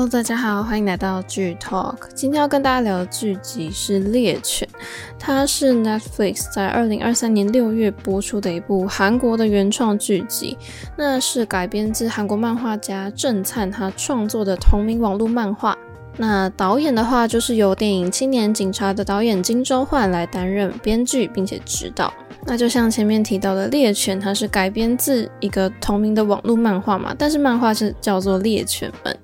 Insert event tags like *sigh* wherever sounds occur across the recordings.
Hello，大家好，欢迎来到剧 Talk。今天要跟大家聊的剧集是《猎犬》，它是 Netflix 在二零二三年六月播出的一部韩国的原创剧集。那是改编自韩国漫画家郑灿他创作的同名网络漫画。那导演的话，就是由电影《青年警察》的导演金周焕来担任编剧并且指导。那就像前面提到的，《猎犬》它是改编自一个同名的网络漫画嘛，但是漫画是叫做《猎犬们》。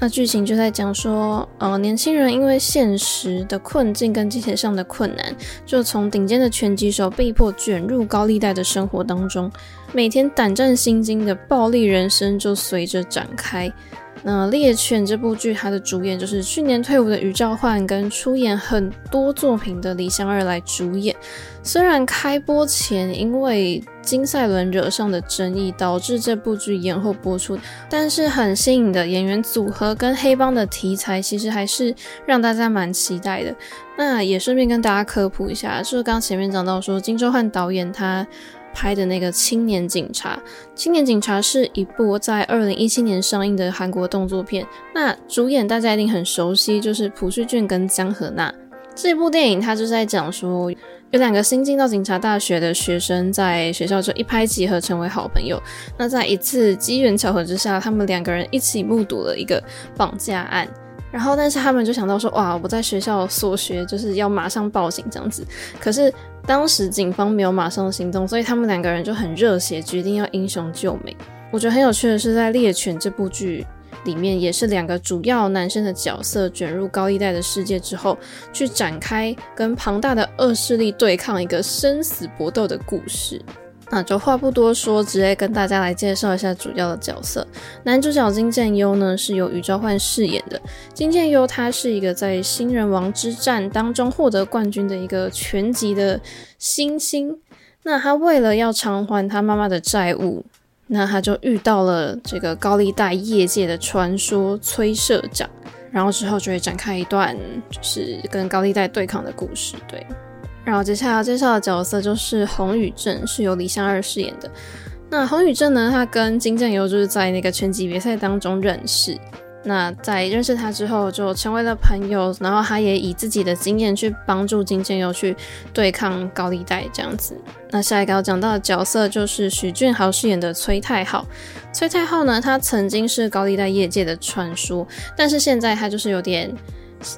那剧情就在讲说，呃，年轻人因为现实的困境跟金钱上的困难，就从顶尖的拳击手被迫卷入高利贷的生活当中，每天胆战心惊的暴力人生就随着展开。那《猎犬》这部剧，它的主演就是去年退伍的禹棹焕，跟出演很多作品的李相二来主演。虽然开播前因为金赛纶惹上的争议，导致这部剧延后播出，但是很新颖的演员组合跟黑帮的题材，其实还是让大家蛮期待的。那也顺便跟大家科普一下，就是刚前面讲到说金周焕导演他。拍的那个《青年警察》，《青年警察》是一部在二零一七年上映的韩国动作片。那主演大家一定很熟悉，就是朴叙俊跟姜河那。这部电影它就是在讲说，有两个新进到警察大学的学生，在学校就一拍即合，成为好朋友。那在一次机缘巧合之下，他们两个人一起目睹了一个绑架案。然后，但是他们就想到说，哇，我在学校所学就是要马上报警这样子。可是当时警方没有马上行动，所以他们两个人就很热血，决定要英雄救美。我觉得很有趣的是，在《猎犬》这部剧里面，也是两个主要男生的角色卷入高利贷的世界之后，去展开跟庞大的恶势力对抗一个生死搏斗的故事。那就话不多说，直接跟大家来介绍一下主要的角色。男主角金建优呢，是由禹棹焕饰演的。金建优他是一个在新人王之战当中获得冠军的一个拳击的新星。那他为了要偿还他妈妈的债务，那他就遇到了这个高利贷业界的传说崔社长，然后之后就会展开一段就是跟高利贷对抗的故事。对。然后接下来要介绍的角色就是洪宇正，是由李相二饰演的。那洪宇正呢，他跟金建优就是在那个拳击比赛当中认识。那在认识他之后，就成为了朋友。然后他也以自己的经验去帮助金建优去对抗高利贷这样子。那下一个要讲到的角色就是许俊豪饰演的崔太浩。崔太浩呢，他曾经是高利贷业界的传说，但是现在他就是有点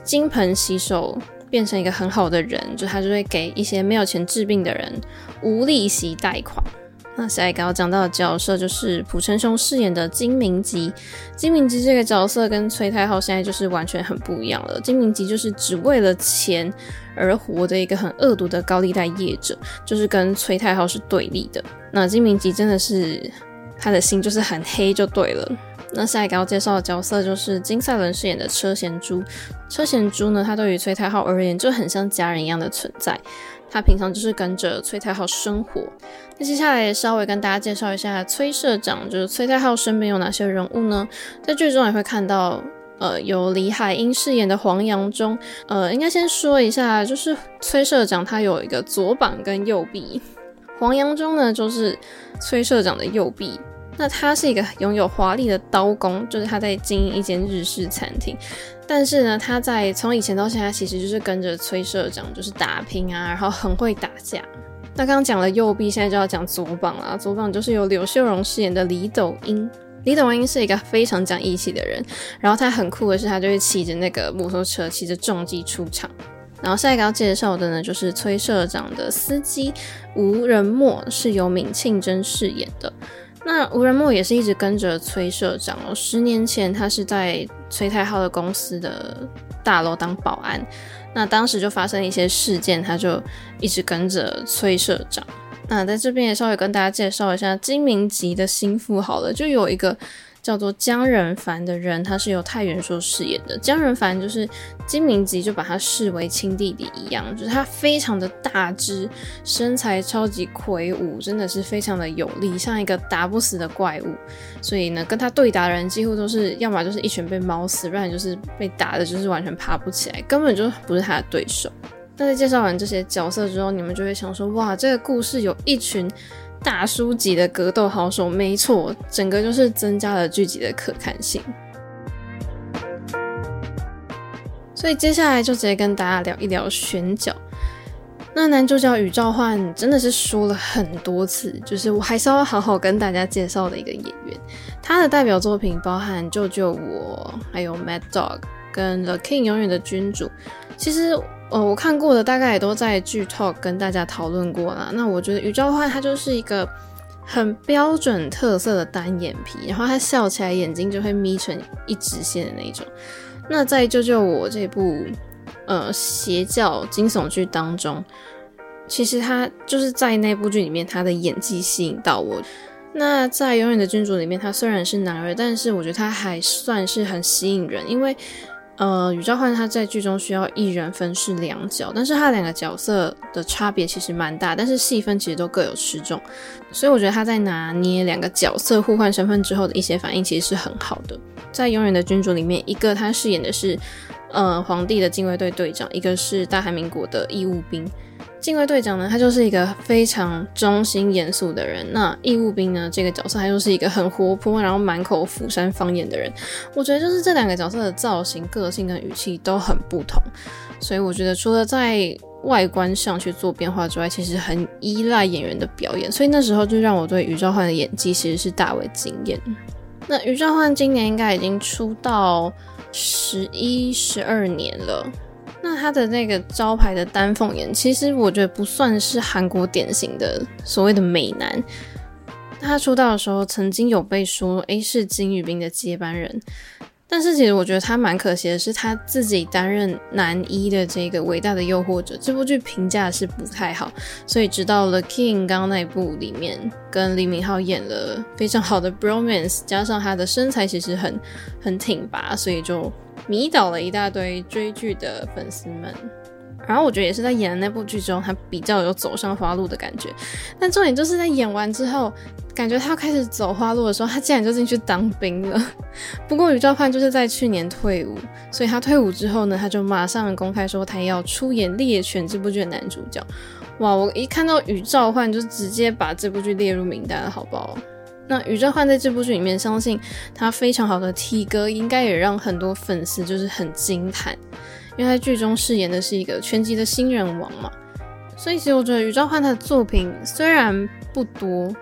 金盆洗手。变成一个很好的人，就他就会给一些没有钱治病的人无利息贷款。那下一个要讲到的角色就是朴成雄饰演的金明吉。金明吉这个角色跟崔太浩现在就是完全很不一样了。金明吉就是只为了钱而活的一个很恶毒的高利贷业者，就是跟崔太浩是对立的。那金明吉真的是他的心就是很黑，就对了。那下一个要介绍的角色就是金赛纶饰演的车贤珠。车贤珠呢，他对于崔太浩而言就很像家人一样的存在。他平常就是跟着崔太浩生活。那接下来稍微跟大家介绍一下崔社长，就是崔太浩身边有哪些人物呢？在剧中也会看到，呃，有李海英饰演的黄杨中。呃，应该先说一下，就是崔社长他有一个左膀跟右臂，黄杨中呢就是崔社长的右臂。那他是一个拥有华丽的刀工，就是他在经营一间日式餐厅。但是呢，他在从以前到现在，其实就是跟着崔社长就是打拼啊，然后很会打架。那刚刚讲了右臂，现在就要讲左膀啦。左膀就是由柳秀荣饰演的李斗英。李斗英是一个非常讲义气的人，然后他很酷的是，他就是骑着那个摩托车，骑着重机出场。然后下一个要介绍的呢，就是崔社长的司机吴仁墨，是由闵庆珍饰演的。那吴仁墨也是一直跟着崔社长哦。十年前，他是在崔太浩的公司的大楼当保安。那当时就发生一些事件，他就一直跟着崔社长。那在这边也稍微跟大家介绍一下金明吉的心腹好了，就有一个。叫做姜仁凡的人，他是由泰元硕饰演的。姜仁凡就是金明吉，就把他视为亲弟弟一样，就是他非常的大只，身材超级魁梧，真的是非常的有力，像一个打不死的怪物。所以呢，跟他对打的人几乎都是要么就是一拳被猫死，不然就是被打的就是完全爬不起来，根本就不是他的对手。那在介绍完这些角色之后，你们就会想说，哇，这个故事有一群。大叔级的格斗好手，没错，整个就是增加了剧集的可看性。所以接下来就直接跟大家聊一聊选角。那男主角宇兆焕真的是说了很多次，就是我还是要好好跟大家介绍的一个演员。他的代表作品包含《救救我》，还有《Mad Dog》跟《The King》永远的君主。其实，哦，我看过的大概也都在剧透跟大家讨论过啦。那我觉得禹棹焕他就是一个很标准特色的单眼皮，然后他笑起来眼睛就会眯成一直线的那种。那在《救救我》这部呃邪教惊悚剧当中，其实他就是在那部剧里面他的演技吸引到我。那在《永远的君主》里面，他虽然是男二，但是我觉得他还算是很吸引人，因为。呃，禹棹焕他在剧中需要一人分饰两角，但是他两个角色的差别其实蛮大，但是戏份其实都各有吃重，所以我觉得他在拿捏两个角色互换身份之后的一些反应其实是很好的。在《永远的君主》里面，一个他饰演的是呃皇帝的禁卫队队长，一个是大韩民国的义务兵。禁卫队长呢，他就是一个非常忠心严肃的人。那义务兵呢，这个角色他就是一个很活泼，然后满口釜山方言的人。我觉得就是这两个角色的造型、个性跟语气都很不同，所以我觉得除了在外观上去做变化之外，其实很依赖演员的表演。所以那时候就让我对禹棹焕的演技其实是大为惊艳。那禹棹焕今年应该已经出道十一、十二年了。那他的那个招牌的丹凤眼，其实我觉得不算是韩国典型的所谓的美男。他出道的时候曾经有被说，诶，是金宇彬的接班人。但是其实我觉得他蛮可惜的是，他自己担任男一的这个伟大的诱惑者，这部剧评价是不太好。所以直到了《King》刚刚那一部里面，跟李敏镐演了非常好的 bromance，加上他的身材其实很很挺拔，所以就。迷倒了一大堆追剧的粉丝们，然后我觉得也是在演的那部剧中，他比较有走上花路的感觉。但重点就是在演完之后，感觉他要开始走花路的时候，他竟然就进去当兵了。*laughs* 不过禹棹焕就是在去年退伍，所以他退伍之后呢，他就马上公开说他要出演《猎犬》这部剧的男主角。哇，我一看到禹棹焕就直接把这部剧列入名单了，好不好？那禹棹焕在这部剧里面，相信他非常好的体格，应该也让很多粉丝就是很惊叹，因为他剧中饰演的是一个拳击的新人王嘛。所以其实我觉得余兆焕他的作品虽然不多，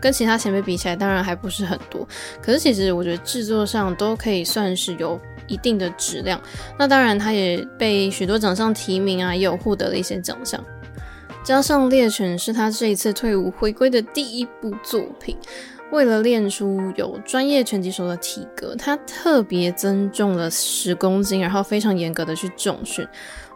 跟其他前辈比起来，当然还不是很多，可是其实我觉得制作上都可以算是有一定的质量。那当然，他也被许多奖项提名啊，也有获得了一些奖项。加上《猎犬》是他这一次退伍回归的第一部作品。为了练出有专业拳击手的体格，他特别增重了十公斤，然后非常严格的去重训。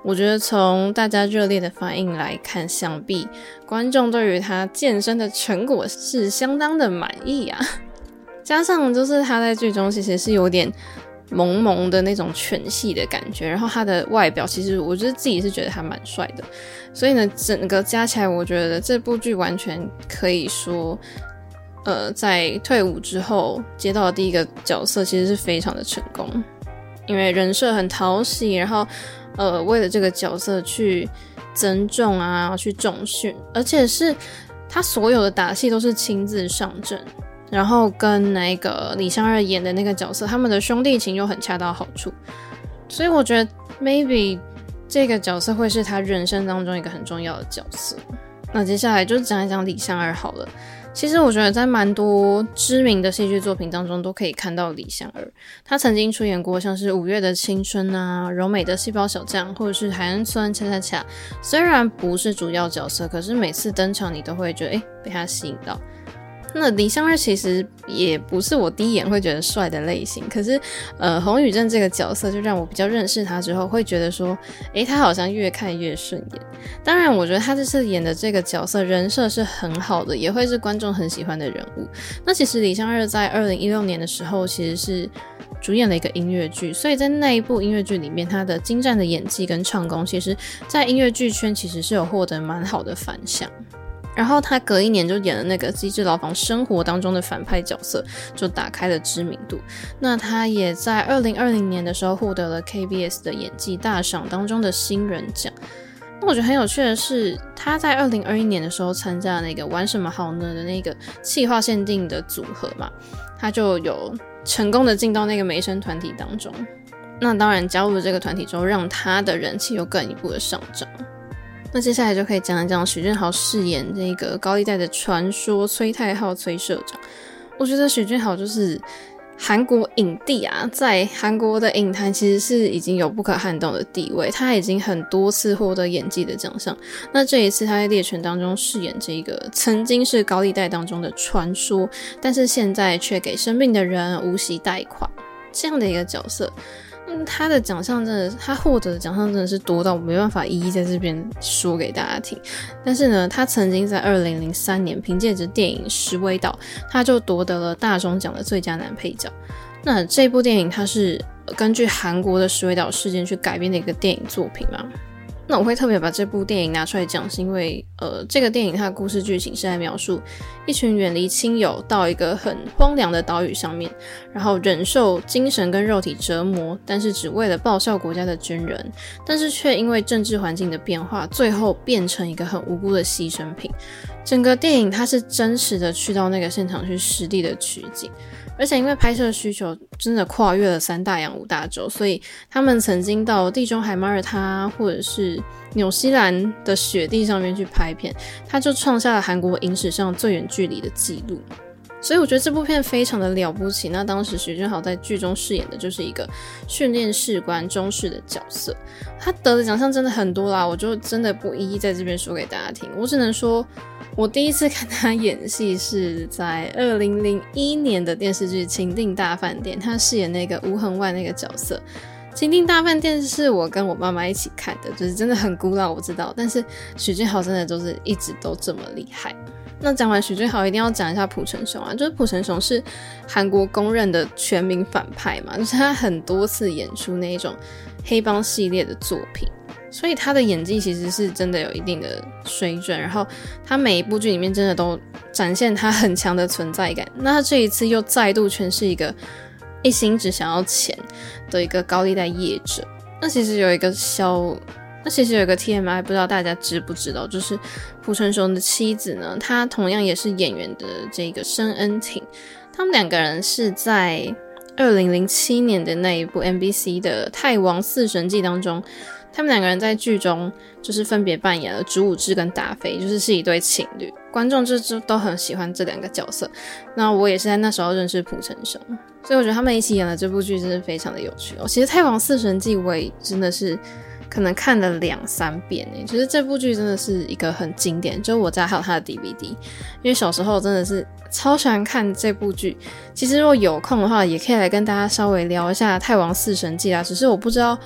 我觉得从大家热烈的反应来看，想必观众对于他健身的成果是相当的满意啊。*laughs* 加上就是他在剧中其实是有点萌萌的那种犬系的感觉，然后他的外表其实我觉得自己是觉得他蛮帅的，所以呢，整个加起来，我觉得这部剧完全可以说。呃，在退伍之后接到的第一个角色，其实是非常的成功，因为人设很讨喜，然后呃，为了这个角色去增重啊，去重训，而且是他所有的打戏都是亲自上阵，然后跟那个李相日演的那个角色，他们的兄弟情又很恰到好处，所以我觉得 maybe 这个角色会是他人生当中一个很重要的角色。那接下来就讲一讲李相日好了。其实我觉得在蛮多知名的戏剧作品当中都可以看到李香儿，她曾经出演过像是《五月的青春》啊、《柔美的细胞小将》或者是《海岸村恰恰恰》，虽然不是主要角色，可是每次登场你都会觉得诶，被她吸引到。那李相日其实也不是我第一眼会觉得帅的类型，可是，呃，洪宇正这个角色就让我比较认识他之后，会觉得说，诶，他好像越看越顺眼。当然，我觉得他这次演的这个角色人设是很好的，也会是观众很喜欢的人物。那其实李相日在二零一六年的时候，其实是主演了一个音乐剧，所以在那一部音乐剧里面，他的精湛的演技跟唱功，其实在音乐剧圈其实是有获得蛮好的反响。然后他隔一年就演了那个《机智牢房生活》当中的反派角色，就打开了知名度。那他也在二零二零年的时候获得了 KBS 的演技大赏当中的新人奖。那我觉得很有趣的是，他在二零二一年的时候参加那个玩什么好呢的那个企划限定的组合嘛，他就有成功的进到那个美声团体当中。那当然加入了这个团体之后，让他的人气又更一步的上涨。那接下来就可以讲一讲许俊豪饰演这个高利贷的传说崔太浩崔社长。我觉得许俊豪就是韩国影帝啊，在韩国的影坛其实是已经有不可撼动的地位，他已经很多次获得演技的奖项。那这一次他在猎犬当中饰演这个曾经是高利贷当中的传说，但是现在却给生病的人无息贷款这样的一个角色。他的奖项真的，他获得的奖项真的是多到我没办法一一在这边说给大家听。但是呢，他曾经在二零零三年凭借着电影《石尾岛》，他就夺得了大中奖的最佳男配角。那这部电影它是根据韩国的石尾岛事件去改编的一个电影作品嘛？那我会特别把这部电影拿出来讲，是因为，呃，这个电影它的故事剧情是在描述一群远离亲友到一个很荒凉的岛屿上面，然后忍受精神跟肉体折磨，但是只为了报效国家的军人，但是却因为政治环境的变化，最后变成一个很无辜的牺牲品。整个电影它是真实的去到那个现场去实地的取景。而且因为拍摄需求真的跨越了三大洋五大洲，所以他们曾经到地中海马耳他或者是纽西兰的雪地上面去拍片，他就创下了韩国影史上最远距离的记录。所以我觉得这部片非常的了不起。那当时许俊豪在剧中饰演的就是一个训练士官中士的角色，他得的奖项真的很多啦，我就真的不一一在这边说给大家听，我只能说。我第一次看他演戏是在二零零一年的电视剧《情定大饭店》，他饰演那个吴恒万那个角色。《情定大饭店》是我跟我妈妈一起看的，就是真的很古老，我知道。但是许俊豪真的就是一直都这么厉害。那讲完许俊豪，一定要讲一下朴成雄啊，就是朴成雄是韩国公认的全民反派嘛，就是他很多次演出那一种黑帮系列的作品。所以他的演技其实是真的有一定的水准，然后他每一部剧里面真的都展现他很强的存在感。那他这一次又再度诠释一个一心只想要钱的一个高利贷业者。那其实有一个小，那其实有一个 TMI，不知道大家知不知道，就是朴成雄的妻子呢，她同样也是演员的这个申恩廷，他们两个人是在二零零七年的那一部 MBC 的《太王四神记》当中。他们两个人在剧中就是分别扮演了主舞之跟达菲，就是是一对情侣。观众就就都很喜欢这两个角色。那我也是在那时候认识朴成雄，所以我觉得他们一起演的这部剧真的非常的有趣哦。其实《太王四神记》我也真的是可能看了两三遍诶，其实这部剧真的是一个很经典，就我家还有他的 DVD，因为小时候真的是超喜欢看这部剧。其实如果有空的话，也可以来跟大家稍微聊一下《太王四神记》啊，只是我不知道。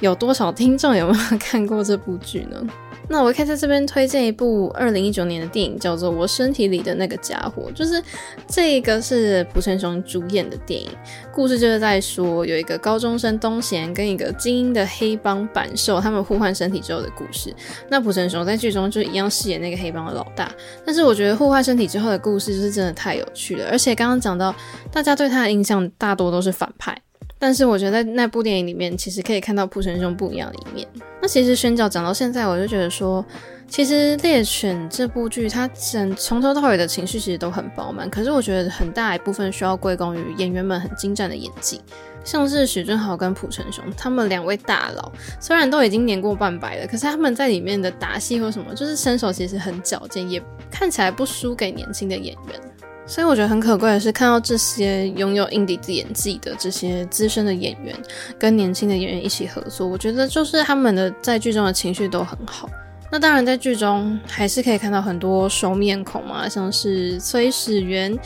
有多少听众有没有看过这部剧呢？那我可以在这边推荐一部二零一九年的电影，叫做《我身体里的那个家伙》，就是这个是朴成雄主演的电影。故事就是在说有一个高中生东贤跟一个精英的黑帮板兽，他们互换身体之后的故事。那朴成雄在剧中就一样饰演那个黑帮的老大。但是我觉得互换身体之后的故事就是真的太有趣了，而且刚刚讲到大家对他的印象大多都是反派。但是我觉得在那部电影里面，其实可以看到朴成雄不一样的一面。那其实选角讲到现在，我就觉得说，其实《猎犬》这部剧它整从头到尾的情绪其实都很饱满。可是我觉得很大一部分需要归功于演员们很精湛的演技，像是许俊豪跟朴成雄他们两位大佬，虽然都已经年过半百了，可是他们在里面的打戏或什么，就是身手其实很矫健，也看起来不输给年轻的演员。所以我觉得很可贵的是，看到这些拥有硬底子演技的这些资深的演员跟年轻的演员一起合作，我觉得就是他们的在剧中的情绪都很好。那当然，在剧中还是可以看到很多熟面孔嘛，像是崔始源。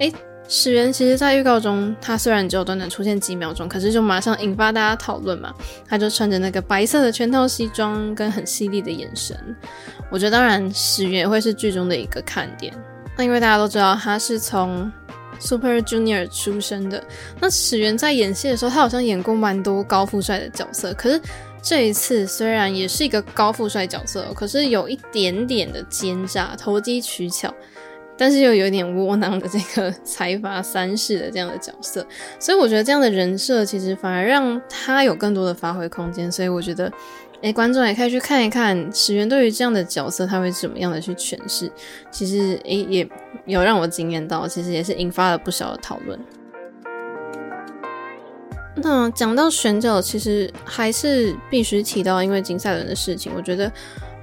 诶，始源其实在预告中，他虽然只有短短出现几秒钟，可是就马上引发大家讨论嘛。他就穿着那个白色的全套西装，跟很犀利的眼神。我觉得当然，始源会是剧中的一个看点。那因为大家都知道他是从 Super Junior 出身的，那始源在演戏的时候，他好像演过蛮多高富帅的角色。可是这一次虽然也是一个高富帅角色，可是有一点点的奸诈、投机取巧，但是又有点窝囊的这个财阀 *laughs* 三世的这样的角色。所以我觉得这样的人设其实反而让他有更多的发挥空间。所以我觉得。诶，观众也可以去看一看始源对于这样的角色，他会怎么样的去诠释。其实，诶，也有让我惊艳到，其实也是引发了不小的讨论。那讲到选角，其实还是必须提到，因为金赛纶的事情，我觉得，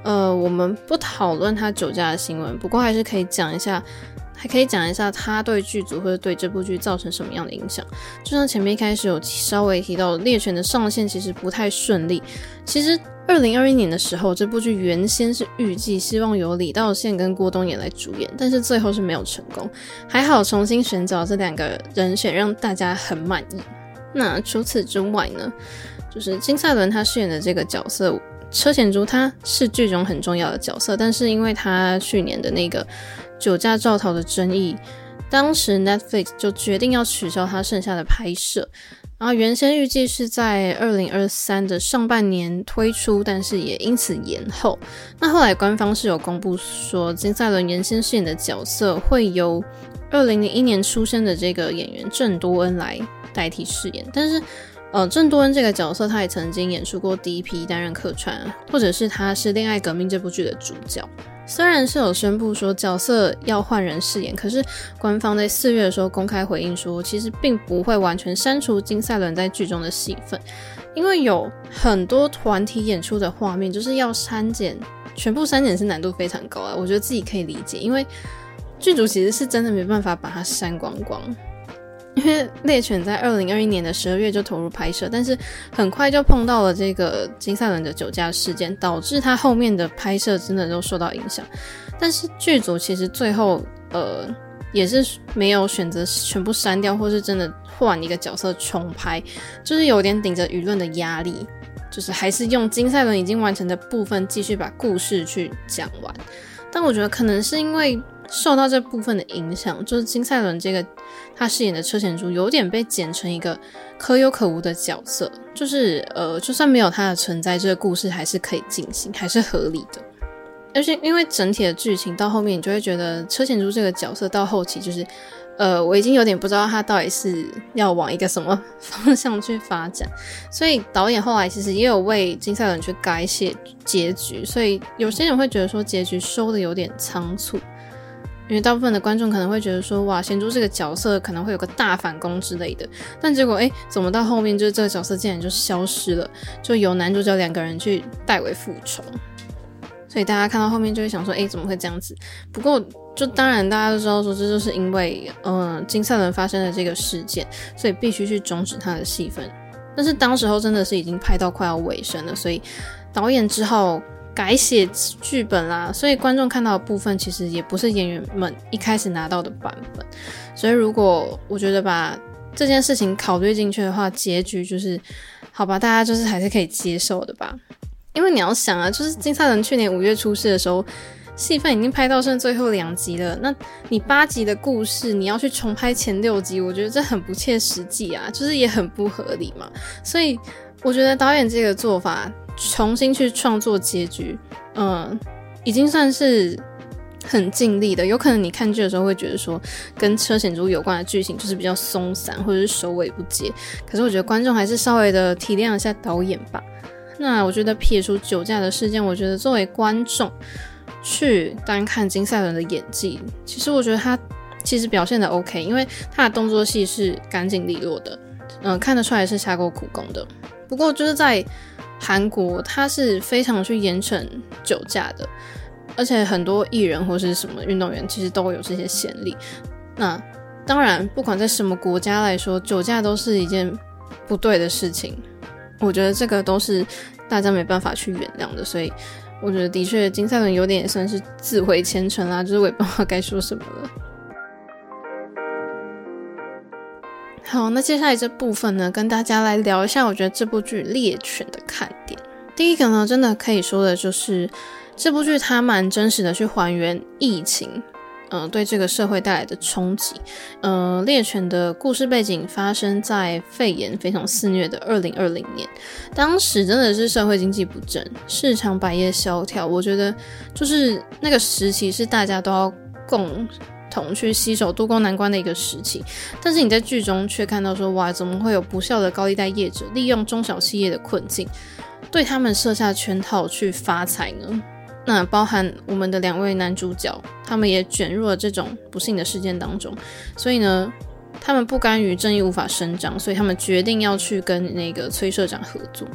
呃，我们不讨论他酒驾的新闻，不过还是可以讲一下，还可以讲一下他对剧组或者对这部剧造成什么样的影响。就像前面一开始有稍微提到，《猎犬》的上线其实不太顺利。其实，二零二一年的时候，这部剧原先是预计希望由李道宪跟郭东野来主演，但是最后是没有成功。还好重新选角这两个人选，让大家很满意。那除此之外呢，就是金赛纶他饰演的这个角色车贤珠，他是剧中很重要的角色，但是因为他去年的那个酒驾肇逃的争议，当时 Netflix 就决定要取消他剩下的拍摄，然后原先预计是在二零二三的上半年推出，但是也因此延后。那后来官方是有公布说，金赛纶原先饰演的角色会由二零零一年出生的这个演员郑多恩来。代替饰演，但是，呃，郑多恩这个角色，他也曾经演出过第一批担任客串，或者是他是《恋爱革命》这部剧的主角。虽然是有宣布说角色要换人饰演，可是官方在四月的时候公开回应说，其实并不会完全删除金赛纶在剧中的戏份，因为有很多团体演出的画面，就是要删减，全部删减是难度非常高啊。我觉得自己可以理解，因为剧组其实是真的没办法把它删光光。因为《猎犬》在二零二一年的十二月就投入拍摄，但是很快就碰到了这个金赛伦的酒驾事件，导致他后面的拍摄真的都受到影响。但是剧组其实最后呃也是没有选择全部删掉，或是真的换一个角色重拍，就是有点顶着舆论的压力，就是还是用金赛伦已经完成的部分继续把故事去讲完。但我觉得可能是因为。受到这部分的影响，就是金赛纶这个他饰演的车贤珠有点被剪成一个可有可无的角色，就是呃，就算没有他的存在，这个故事还是可以进行，还是合理的。而且因为整体的剧情到后面，你就会觉得车贤珠这个角色到后期就是，呃，我已经有点不知道他到底是要往一个什么方向去发展，所以导演后来其实也有为金赛纶去改写结局，所以有些人会觉得说结局收的有点仓促。因为大部分的观众可能会觉得说，哇，贤珠这个角色可能会有个大反攻之类的，但结果，哎，怎么到后面就是这个角色竟然就消失了，就由男主角两个人去代为复仇，所以大家看到后面就会想说，哎，怎么会这样子？不过，就当然大家都知道说，这就是因为，嗯、金赛纶发生的这个事件，所以必须去终止他的戏份。但是当时候真的是已经拍到快要尾声了，所以导演之后。改写剧本啦，所以观众看到的部分其实也不是演员们一开始拿到的版本。所以如果我觉得把这件事情考虑进去的话，结局就是好吧，大家就是还是可以接受的吧。因为你要想啊，就是金赛纶去年五月出事的时候，戏份已经拍到剩最后两集了，那你八集的故事你要去重拍前六集，我觉得这很不切实际啊，就是也很不合理嘛。所以我觉得导演这个做法。重新去创作结局，嗯，已经算是很尽力的。有可能你看剧的时候会觉得说，跟车贤珠有关的剧情就是比较松散，或者是首尾不接。可是我觉得观众还是稍微的体谅一下导演吧。那我觉得撇除酒驾的事件，我觉得作为观众去单看金赛纶的演技，其实我觉得他其实表现的 OK，因为他的动作戏是干净利落的，嗯，看得出来是下过苦功的。不过就是在韩国，他是非常去严惩酒驾的，而且很多艺人或是什么运动员其实都有这些先例。那当然，不管在什么国家来说，酒驾都是一件不对的事情。我觉得这个都是大家没办法去原谅的，所以我觉得的确金赛纶有点也算是自毁前程啦，就是我也不知道该说什么了。好，那接下来这部分呢，跟大家来聊一下，我觉得这部剧《猎犬》的看点。第一个呢，真的可以说的就是这部剧它蛮真实的去还原疫情，嗯、对这个社会带来的冲击。嗯、呃，《猎犬》的故事背景发生在肺炎非常肆虐的二零二零年，当时真的是社会经济不振，市场百业萧条。我觉得就是那个时期是大家都要共。同去携手渡过难关的一个时期，但是你在剧中却看到说，哇，怎么会有不孝的高利贷业者利用中小企业的困境，对他们设下圈套去发财呢？那包含我们的两位男主角，他们也卷入了这种不幸的事件当中。所以呢，他们不甘于正义无法伸张，所以他们决定要去跟那个崔社长合作，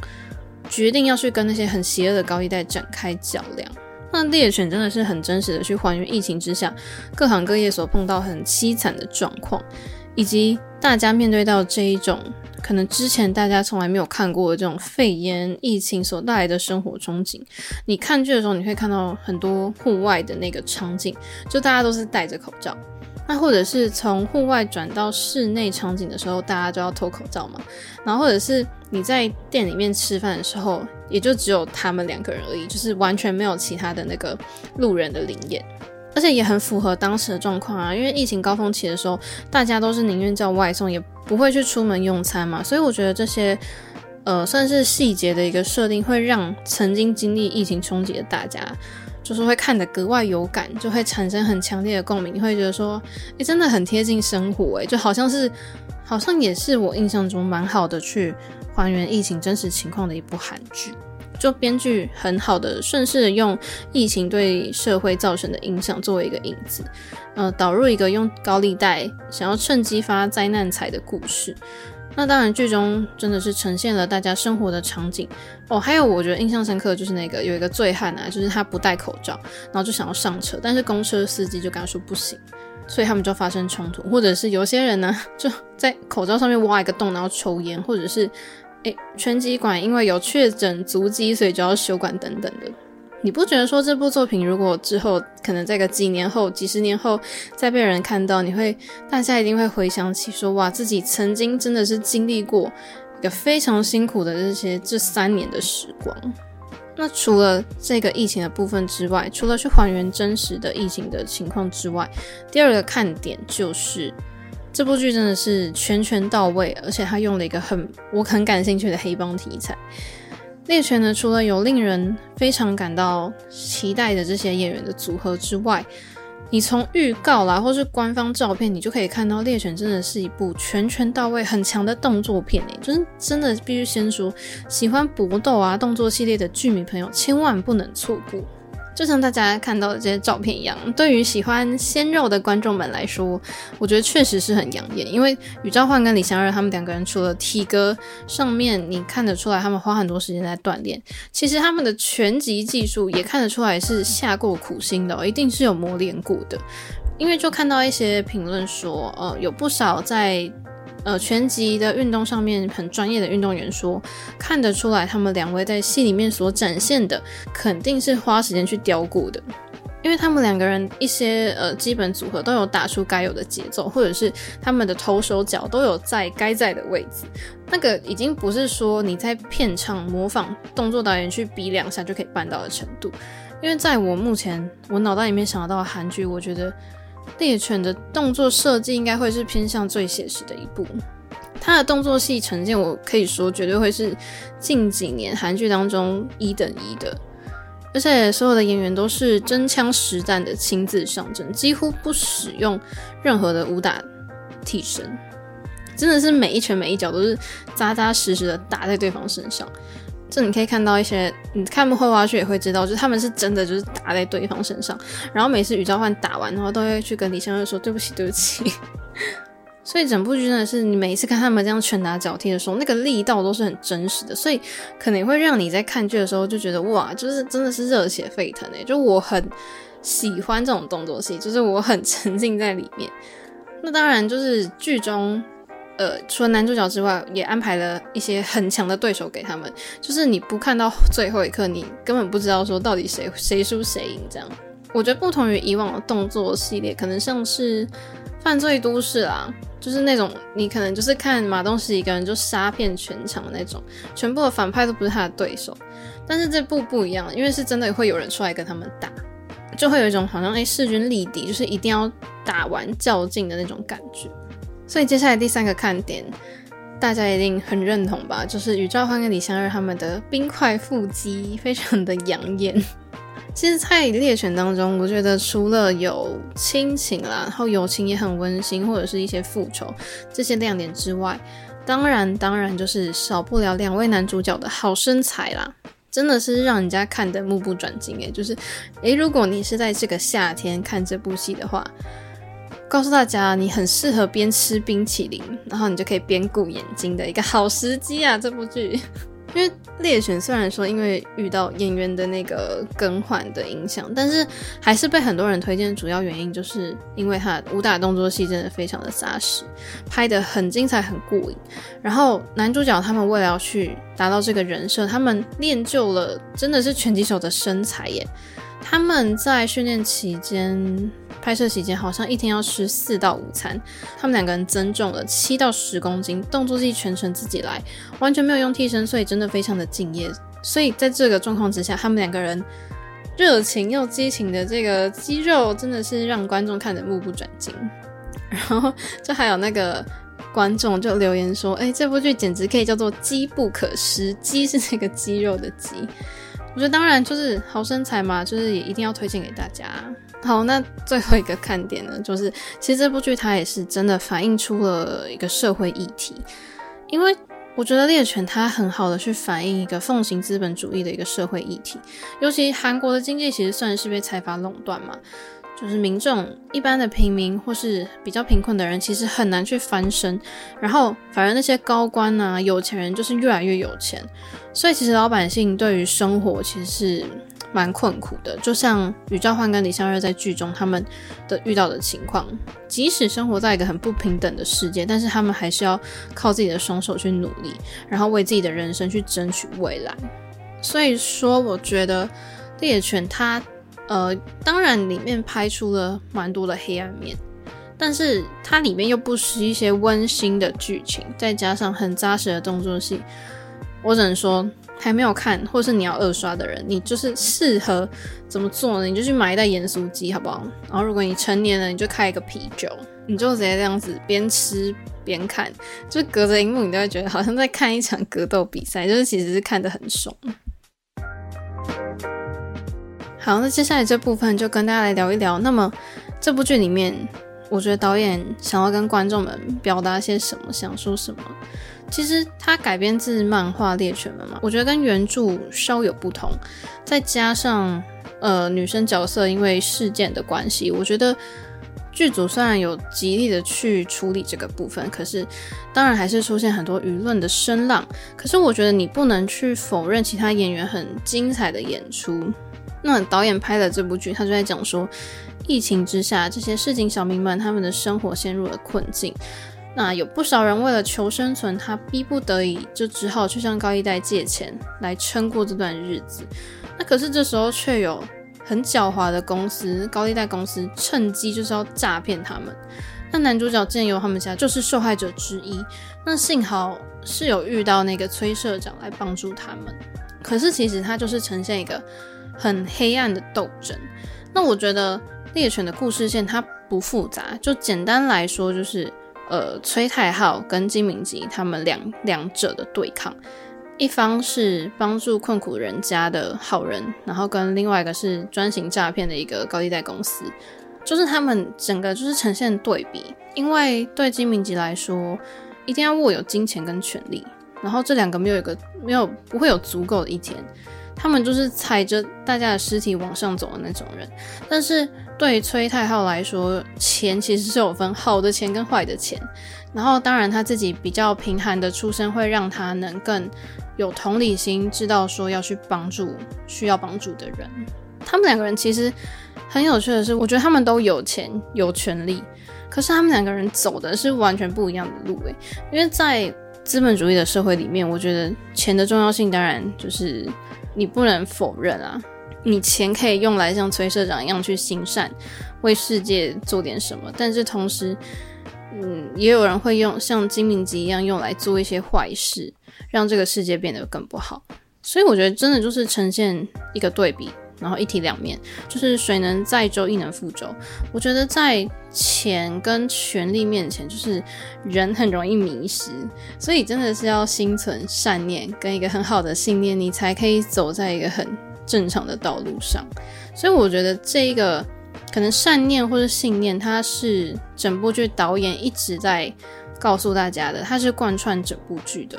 决定要去跟那些很邪恶的高利贷展开较量。那猎犬真的是很真实的去还原疫情之下各行各业所碰到很凄惨的状况，以及大家面对到这一种。可能之前大家从来没有看过的这种肺炎疫情所带来的生活憧憬，你看剧的时候，你会看到很多户外的那个场景，就大家都是戴着口罩。那或者是从户外转到室内场景的时候，大家就要脱口罩嘛。然后或者是你在店里面吃饭的时候，也就只有他们两个人而已，就是完全没有其他的那个路人的灵验。而且也很符合当时的状况啊，因为疫情高峰期的时候，大家都是宁愿叫外送，也不会去出门用餐嘛。所以我觉得这些，呃，算是细节的一个设定，会让曾经经历疫情冲击的大家，就是会看得格外有感，就会产生很强烈的共鸣。会觉得说，诶、真的很贴近生活，诶，就好像是，好像也是我印象中蛮好的去还原疫情真实情况的一部韩剧。就编剧很好的顺势用疫情对社会造成的影响作为一个引子，呃，导入一个用高利贷想要趁机发灾难财的故事。那当然，剧中真的是呈现了大家生活的场景哦。还有我觉得印象深刻的就是那个有一个醉汉啊，就是他不戴口罩，然后就想要上车，但是公车司机就跟他说不行，所以他们就发生冲突。或者是有些人呢，就在口罩上面挖一个洞，然后抽烟，或者是。诶，拳击馆因为有确诊足迹，所以就要休馆等等的。你不觉得说这部作品如果之后可能在个几年后、几十年后再被人看到，你会大家一定会回想起说，哇，自己曾经真的是经历过一个非常辛苦的这些这三年的时光。那除了这个疫情的部分之外，除了去还原真实的疫情的情况之外，第二个看点就是。这部剧真的是全全到位，而且他用了一个很我很感兴趣的黑帮题材。猎犬呢，除了有令人非常感到期待的这些演员的组合之外，你从预告啦，或是官方照片，你就可以看到猎犬真的是一部全全到位、很强的动作片诶，就是真的必须先说，喜欢搏斗啊动作系列的剧迷朋友千万不能错过。就像大家看到的这些照片一样，对于喜欢鲜肉的观众们来说，我觉得确实是很养眼。因为宇兆焕跟李相日他们两个人，除了体格上面你看得出来他们花很多时间在锻炼，其实他们的拳击技术也看得出来是下过苦心的哦，一定是有磨练过的。因为就看到一些评论说，呃，有不少在。呃，拳击的运动上面很专业的运动员说，看得出来他们两位在戏里面所展现的肯定是花时间去雕过的，因为他们两个人一些呃基本组合都有打出该有的节奏，或者是他们的头手脚都有在该在的位置，那个已经不是说你在片场模仿动作导演去比两下就可以办到的程度，因为在我目前我脑袋里面想得到的韩剧，我觉得。猎犬的动作设计应该会是偏向最写实的一部，它的动作戏呈现，我可以说绝对会是近几年韩剧当中一等一的，而且所有的演员都是真枪实弹的亲自上阵，几乎不使用任何的武打替身，真的是每一拳每一脚都是扎扎实实的打在对方身上。这你可以看到一些，你看幕后花絮也会知道，就是他们是真的就是打在对方身上，然后每次禹棹焕打完，然后都会去跟李相日说对不起对不起。*laughs* 所以整部剧真的是你每一次看他们这样拳打脚踢的时候，那个力道都是很真实的，所以可能会让你在看剧的时候就觉得哇，就是真的是热血沸腾诶，就我很喜欢这种动作戏，就是我很沉浸在里面。那当然就是剧中。呃，除了男主角之外，也安排了一些很强的对手给他们。就是你不看到最后一刻，你根本不知道说到底谁谁输谁赢这样。我觉得不同于以往的动作系列，可能像是《犯罪都市》啦，就是那种你可能就是看马东石一个人就杀遍全场的那种，全部的反派都不是他的对手。但是这部不一样，因为是真的会有人出来跟他们打，就会有一种好像哎势均力敌，就是一定要打完较劲的那种感觉。所以接下来第三个看点，大家一定很认同吧？就是禹棹焕跟李相日他们的冰块腹肌非常的养眼。*laughs* 其实，在猎犬当中，我觉得除了有亲情啦，然后友情也很温馨，或者是一些复仇这些亮点之外，当然当然就是少不了两位男主角的好身材啦，真的是让人家看得目不转睛诶。就是诶，如果你是在这个夏天看这部戏的话。告诉大家，你很适合边吃冰淇淋，然后你就可以边顾眼睛的一个好时机啊！这部剧。*laughs* 因为猎犬虽然说因为遇到演员的那个更换的影响，但是还是被很多人推荐。主要原因就是因为他武打动作戏真的非常的扎实，拍得很精彩、很过瘾。然后男主角他们为了要去达到这个人设，他们练就了真的是拳击手的身材耶。他们在训练期间。拍摄期间好像一天要吃四到五餐，他们两个人增重了七到十公斤，动作戏全程自己来，完全没有用替身，所以真的非常的敬业。所以在这个状况之下，他们两个人热情又激情的这个肌肉，真的是让观众看得目不转睛。然后就还有那个观众就留言说：“哎，这部剧简直可以叫做机不可失，机是那个肌肉的机。”我觉得当然就是好身材嘛，就是也一定要推荐给大家。好，那最后一个看点呢，*laughs* 就是其实这部剧它也是真的反映出了一个社会议题，因为我觉得猎犬它很好的去反映一个奉行资本主义的一个社会议题，尤其韩国的经济其实算是被财阀垄断嘛。就是民众一般的平民或是比较贫困的人，其实很难去翻身，然后反而那些高官啊、有钱人就是越来越有钱，所以其实老百姓对于生活其实是蛮困苦的。就像禹棹焕跟李相日在剧中他们的遇到的情况，即使生活在一个很不平等的世界，但是他们还是要靠自己的双手去努力，然后为自己的人生去争取未来。所以说，我觉得猎犬它。呃，当然，里面拍出了蛮多的黑暗面，但是它里面又不失一些温馨的剧情，再加上很扎实的动作戏，我只能说，还没有看或是你要二刷的人，你就是适合怎么做呢？你就去买一袋盐酥鸡，好不好？然后如果你成年了，你就开一个啤酒，你就直接这样子边吃边看，就隔着荧幕，你都会觉得好像在看一场格斗比赛，就是其实是看得很爽。好，那接下来这部分就跟大家来聊一聊。那么这部剧里面，我觉得导演想要跟观众们表达些什么，想说什么？其实它改编自漫画《猎犬们》嘛，我觉得跟原著稍有不同。再加上呃女生角色因为事件的关系，我觉得剧组虽然有极力的去处理这个部分，可是当然还是出现很多舆论的声浪。可是我觉得你不能去否认其他演员很精彩的演出。那导演拍的这部剧，他就在讲说，疫情之下，这些市井小民们他们的生活陷入了困境。那有不少人为了求生存，他逼不得已就只好去向高利贷借钱来撑过这段日子。那可是这时候却有很狡猾的公司，高利贷公司趁机就是要诈骗他们。那男主角建由他们家就是受害者之一。那幸好是有遇到那个崔社长来帮助他们。可是其实他就是呈现一个。很黑暗的斗争。那我觉得猎犬的故事线它不复杂，就简单来说就是，呃，崔太浩跟金敏吉他们两两者的对抗，一方是帮助困苦人家的好人，然后跟另外一个是专行诈骗的一个高利贷公司，就是他们整个就是呈现对比。因为对金敏吉来说，一定要握有金钱跟权力，然后这两个没有一个没有不会有足够的一天。他们就是踩着大家的尸体往上走的那种人，但是对崔太镐来说，钱其实是有分好的钱跟坏的钱。然后，当然他自己比较贫寒的出身，会让他能更有同理心，知道说要去帮助需要帮助的人。他们两个人其实很有趣的是，我觉得他们都有钱有权利，可是他们两个人走的是完全不一样的路诶，因为在资本主义的社会里面，我觉得钱的重要性当然就是。你不能否认啊，你钱可以用来像崔社长一样去行善，为世界做点什么。但是同时，嗯，也有人会用像金敏吉一样用来做一些坏事，让这个世界变得更不好。所以我觉得真的就是呈现一个对比。然后一体两面，就是水能载舟，亦能覆舟。我觉得在钱跟权力面前，就是人很容易迷失，所以真的是要心存善念跟一个很好的信念，你才可以走在一个很正常的道路上。所以我觉得这一个可能善念或者信念，它是整部剧导演一直在告诉大家的，它是贯穿整部剧的。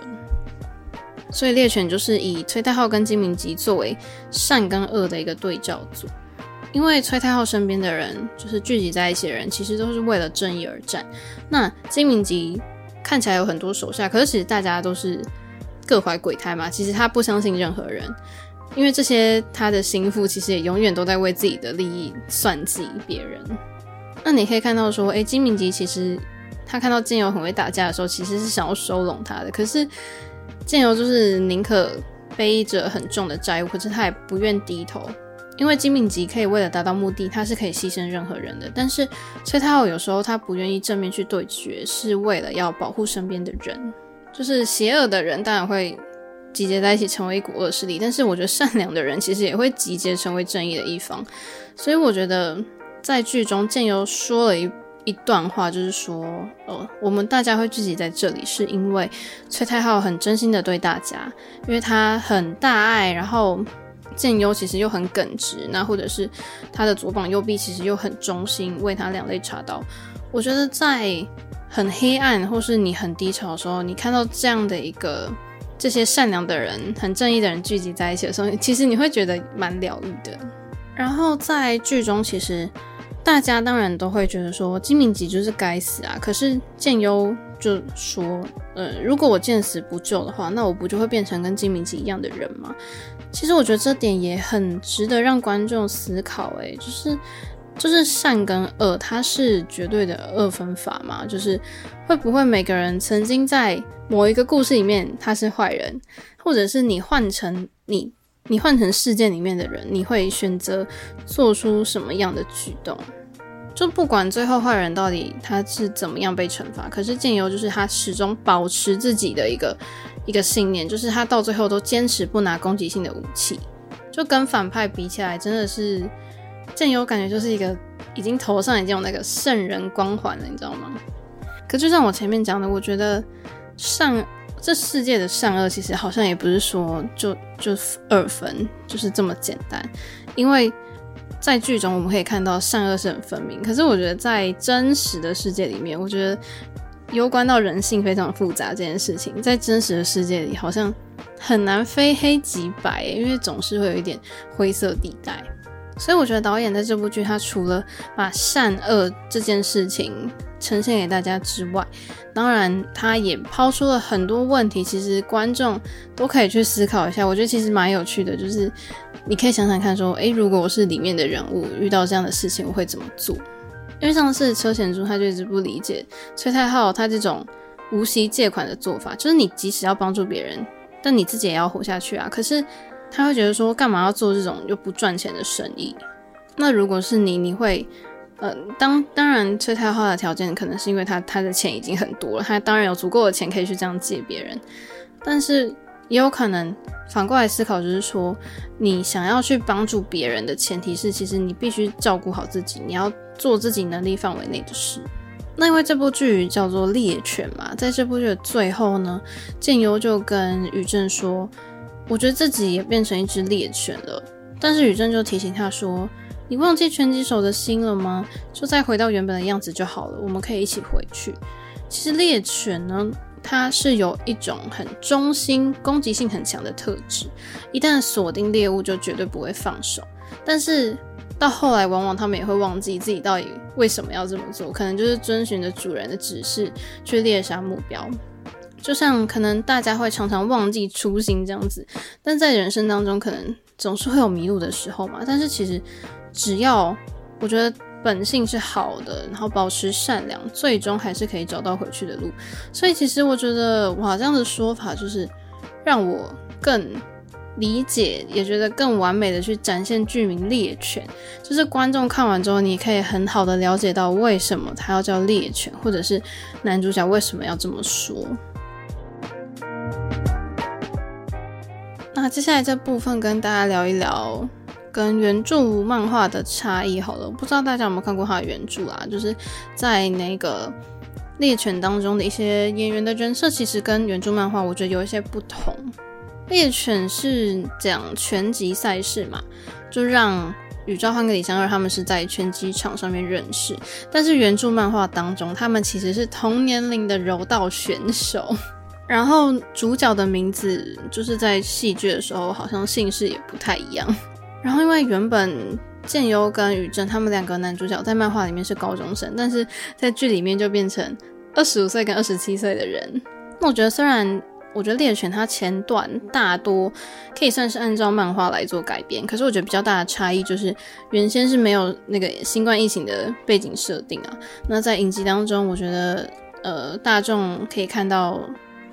所以猎犬就是以崔太浩跟金明吉作为善跟恶的一个对照组，因为崔太后身边的人，就是聚集在一起的人，其实都是为了正义而战。那金明吉看起来有很多手下，可是其实大家都是各怀鬼胎嘛。其实他不相信任何人，因为这些他的心腹其实也永远都在为自己的利益算计别人。那你可以看到说，诶，金明吉其实他看到建由很会打架的时候，其实是想要收拢他的，可是建由就是宁可背着很重的债务，可是他也不愿低头。因为金敏吉可以为了达到目的，他是可以牺牲任何人的。但是崔太后有时候他不愿意正面去对决，是为了要保护身边的人。就是邪恶的人当然会集结在一起成为一股恶势力，但是我觉得善良的人其实也会集结成为正义的一方。所以我觉得在剧中建由说了一一段话，就是说，呃，我们大家会聚集在这里，是因为崔太浩很真心的对大家，因为他很大爱，然后。建优其实又很耿直，那或者是他的左膀右臂其实又很忠心，为他两肋插刀。我觉得在很黑暗或是你很低潮的时候，你看到这样的一个这些善良的人、很正义的人聚集在一起的时候，其实你会觉得蛮疗愈的。然后在剧中，其实大家当然都会觉得说金明吉就是该死啊，可是建优就说，呃，如果我见死不救的话，那我不就会变成跟金明吉一样的人吗？其实我觉得这点也很值得让观众思考，诶，就是就是善跟恶，它是绝对的二分法吗？就是会不会每个人曾经在某一个故事里面他是坏人，或者是你换成你你换成事件里面的人，你会选择做出什么样的举动？就不管最后坏人到底他是怎么样被惩罚，可是建由就是他始终保持自己的一个。一个信念，就是他到最后都坚持不拿攻击性的武器，就跟反派比起来，真的是建由感觉就是一个已经头上已经有那个圣人光环了，你知道吗？可就像我前面讲的，我觉得善这世界的善恶其实好像也不是说就就二分，就是这么简单，因为在剧中我们可以看到善恶是很分明，可是我觉得在真实的世界里面，我觉得。攸关到人性非常复杂这件事情，在真实的世界里好像很难非黑即白，因为总是会有一点灰色地带。所以我觉得导演在这部剧，他除了把善恶这件事情呈现给大家之外，当然他也抛出了很多问题，其实观众都可以去思考一下。我觉得其实蛮有趣的，就是你可以想想看，说，诶，如果我是里面的人物，遇到这样的事情，我会怎么做？因为上次车贤珠他就一直不理解崔太浩他这种无息借款的做法，就是你即使要帮助别人，但你自己也要活下去啊。可是他会觉得说，干嘛要做这种又不赚钱的生意？那如果是你，你会呃，当当然崔太后的条件可能是因为他他的钱已经很多了，他当然有足够的钱可以去这样借别人，但是。也有可能反过来思考，就是说，你想要去帮助别人的前提是，其实你必须照顾好自己，你要做自己能力范围内的事。那因为这部剧叫做《猎犬》嘛，在这部剧的最后呢，建优就跟宇正说：“我觉得自己也变成一只猎犬了。”但是宇正就提醒他说：“你忘记拳击手的心了吗？就再回到原本的样子就好了，我们可以一起回去。”其实猎犬呢。它是有一种很忠心、攻击性很强的特质，一旦锁定猎物就绝对不会放手。但是到后来，往往他们也会忘记自己到底为什么要这么做，可能就是遵循着主人的指示去猎杀目标。就像可能大家会常常忘记初心这样子，但在人生当中可能总是会有迷路的时候嘛。但是其实只要我觉得。本性是好的，然后保持善良，最终还是可以找到回去的路。所以，其实我觉得哇，这样的说法就是让我更理解，也觉得更完美的去展现剧名猎犬。就是观众看完之后，你可以很好的了解到为什么他要叫猎犬，或者是男主角为什么要这么说。那接下来这部分跟大家聊一聊。跟原著漫画的差异好了，不知道大家有没有看过他的原著啊？就是在那个猎犬当中的一些演员的人设，其实跟原著漫画我觉得有一些不同。猎犬是讲拳击赛事嘛，就让宇昭焕跟李相日他们是在拳击场上面认识，但是原著漫画当中，他们其实是同年龄的柔道选手，然后主角的名字就是在戏剧的时候好像姓氏也不太一样。*laughs* 然后，因为原本剑优跟宇正他们两个男主角在漫画里面是高中生，但是在剧里面就变成二十五岁跟二十七岁的人。那我觉得，虽然我觉得猎犬它前段大多可以算是按照漫画来做改编，可是我觉得比较大的差异就是原先是没有那个新冠疫情的背景设定啊。那在影集当中，我觉得呃大众可以看到。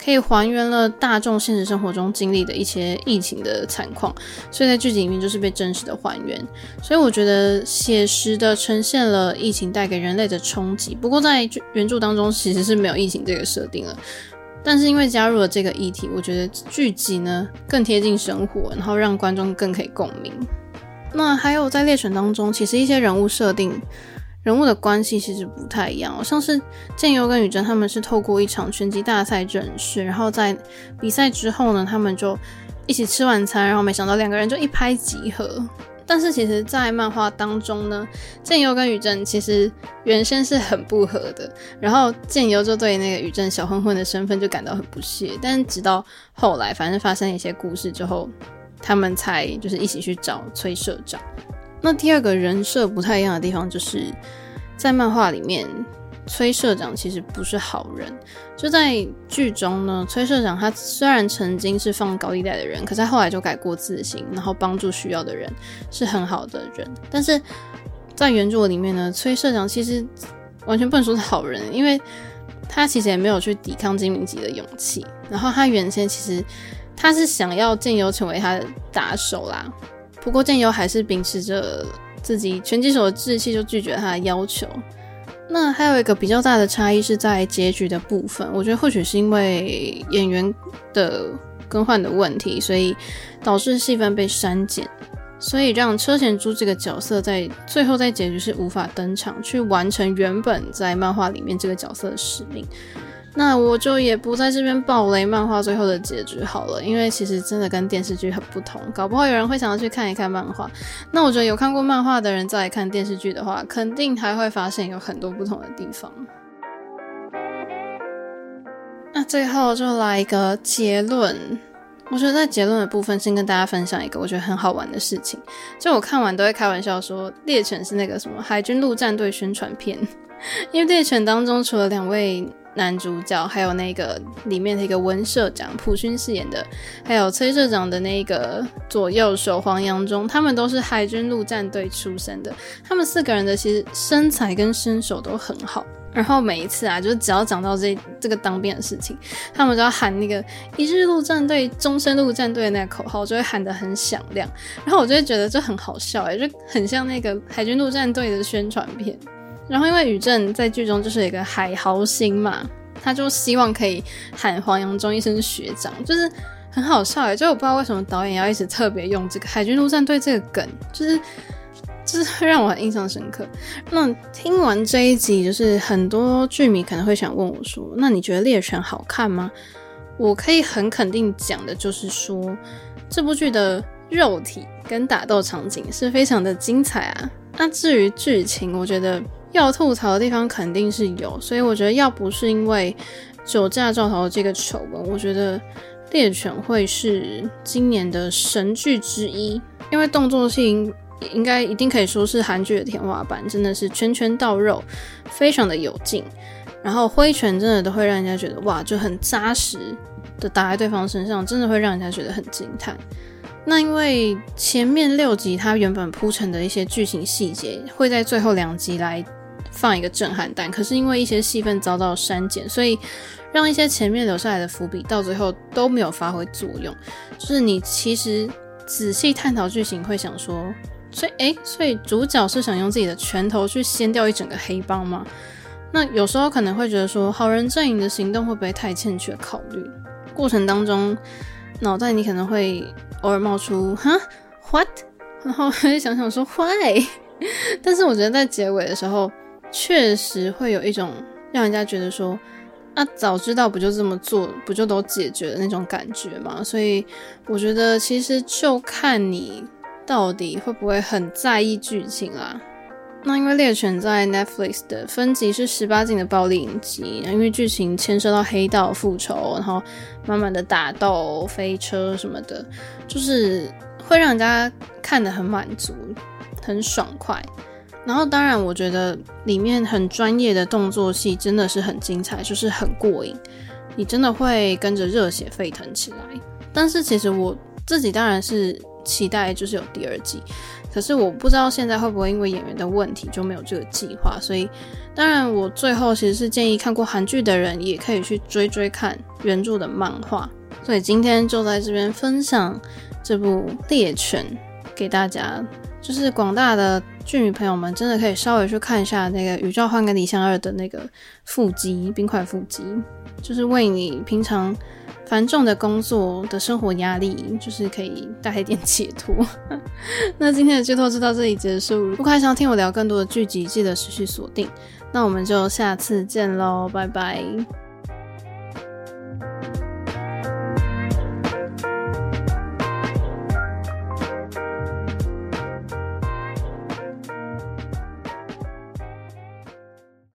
可以还原了大众现实生活中经历的一些疫情的惨况，所以在剧集里面就是被真实的还原。所以我觉得写实的呈现了疫情带给人类的冲击。不过在原著当中其实是没有疫情这个设定了，但是因为加入了这个议题，我觉得剧集呢更贴近生活，然后让观众更可以共鸣。那还有在猎犬当中，其实一些人物设定。人物的关系其实不太一样，像是剑优跟宇正他们是透过一场拳击大赛认识，然后在比赛之后呢，他们就一起吃晚餐，然后没想到两个人就一拍即合。但是其实，在漫画当中呢，剑优跟宇正其实原先是很不合的，然后剑优就对那个宇正小混混的身份就感到很不屑，但直到后来，反正发生一些故事之后，他们才就是一起去找崔社长。那第二个人设不太一样的地方，就是在漫画里面，崔社长其实不是好人。就在剧中呢，崔社长他虽然曾经是放高利贷的人，可是他后来就改过自新，然后帮助需要的人，是很好的人。但是在原著里面呢，崔社长其实完全不能说是好人，因为他其实也没有去抵抗金明吉的勇气。然后他原先其实他是想要建优成为他的打手啦。不过剑优还是秉持着自己拳击手的志气，就拒绝他的要求。那还有一个比较大的差异是在结局的部分，我觉得或许是因为演员的更换的问题，所以导致戏份被删减，所以让车贤珠这个角色在最后在结局是无法登场，去完成原本在漫画里面这个角色的使命。那我就也不在这边爆雷漫画最后的结局好了，因为其实真的跟电视剧很不同，搞不好有人会想要去看一看漫画。那我觉得有看过漫画的人再来看电视剧的话，肯定还会发现有很多不同的地方。那最后就来一个结论，我觉得在结论的部分先跟大家分享一个我觉得很好玩的事情，就我看完都会开玩笑说猎犬是那个什么海军陆战队宣传片，因为猎犬当中除了两位。男主角还有那个里面的一个温社长朴勋饰演的，还有崔社长的那个左右手黄杨忠，他们都是海军陆战队出身的。他们四个人的其实身材跟身手都很好。然后每一次啊，就是只要讲到这这个当兵的事情，他们就要喊那个一日陆战队、终身陆战队的那个口号，就会喊得很响亮。然后我就会觉得这很好笑诶，就很像那个海军陆战队的宣传片。然后，因为宇正在剧中就是一个海豪星嘛，他就希望可以喊黄杨忠一声学长，就是很好笑诶，就我不知道为什么导演要一直特别用这个海军陆战队这个梗，就是 *laughs* 就是会让我很印象深刻。那听完这一集，就是很多剧迷可能会想问我说：“那你觉得猎犬好看吗？”我可以很肯定讲的就是说，这部剧的肉体跟打斗场景是非常的精彩啊。那至于剧情，我觉得。要吐槽的地方肯定是有，所以我觉得要不是因为酒驾肇逃这个丑闻，我觉得猎犬会是今年的神剧之一。因为动作性应该一定可以说是韩剧的天花板，真的是拳拳到肉，非常的有劲。然后挥拳真的都会让人家觉得哇，就很扎实的打在对方身上，真的会让人家觉得很惊叹。那因为前面六集它原本铺陈的一些剧情细节，会在最后两集来。放一个震撼弹，可是因为一些戏份遭到删减，所以让一些前面留下来的伏笔到最后都没有发挥作用。就是你其实仔细探讨剧情，会想说，所以诶，所以主角是想用自己的拳头去掀掉一整个黑帮吗？那有时候可能会觉得说，好人阵营的行动会不会太欠缺考虑？过程当中，脑袋你可能会偶尔冒出哈 what，然后会想想说 why，但是我觉得在结尾的时候。*laughs* 确实会有一种让人家觉得说，啊，早知道不就这么做，不就都解决了那种感觉嘛。所以我觉得其实就看你到底会不会很在意剧情啦。那因为猎犬在 Netflix 的分级是十八禁的暴力影集，因为剧情牵涉到黑道复仇，然后慢慢的打斗、飞车什么的，就是会让人家看得很满足。很爽快。然后当然，我觉得里面很专业的动作戏真的是很精彩，就是很过瘾，你真的会跟着热血沸腾起来。但是其实我自己当然是期待就是有第二季。可是我不知道现在会不会因为演员的问题就没有这个计划，所以当然我最后其实是建议看过韩剧的人也可以去追追看原著的漫画，所以今天就在这边分享这部《猎犬》给大家，就是广大的剧迷朋友们真的可以稍微去看一下那个《宇宙换个理想二》的那个腹肌冰块腹肌，就是为你平常。繁重的工作的生活压力，就是可以带一点解脱。*laughs* 那今天的剧透就到这里结束。如果还想听我聊更多的剧集，记得持续锁定。那我们就下次见喽，拜拜。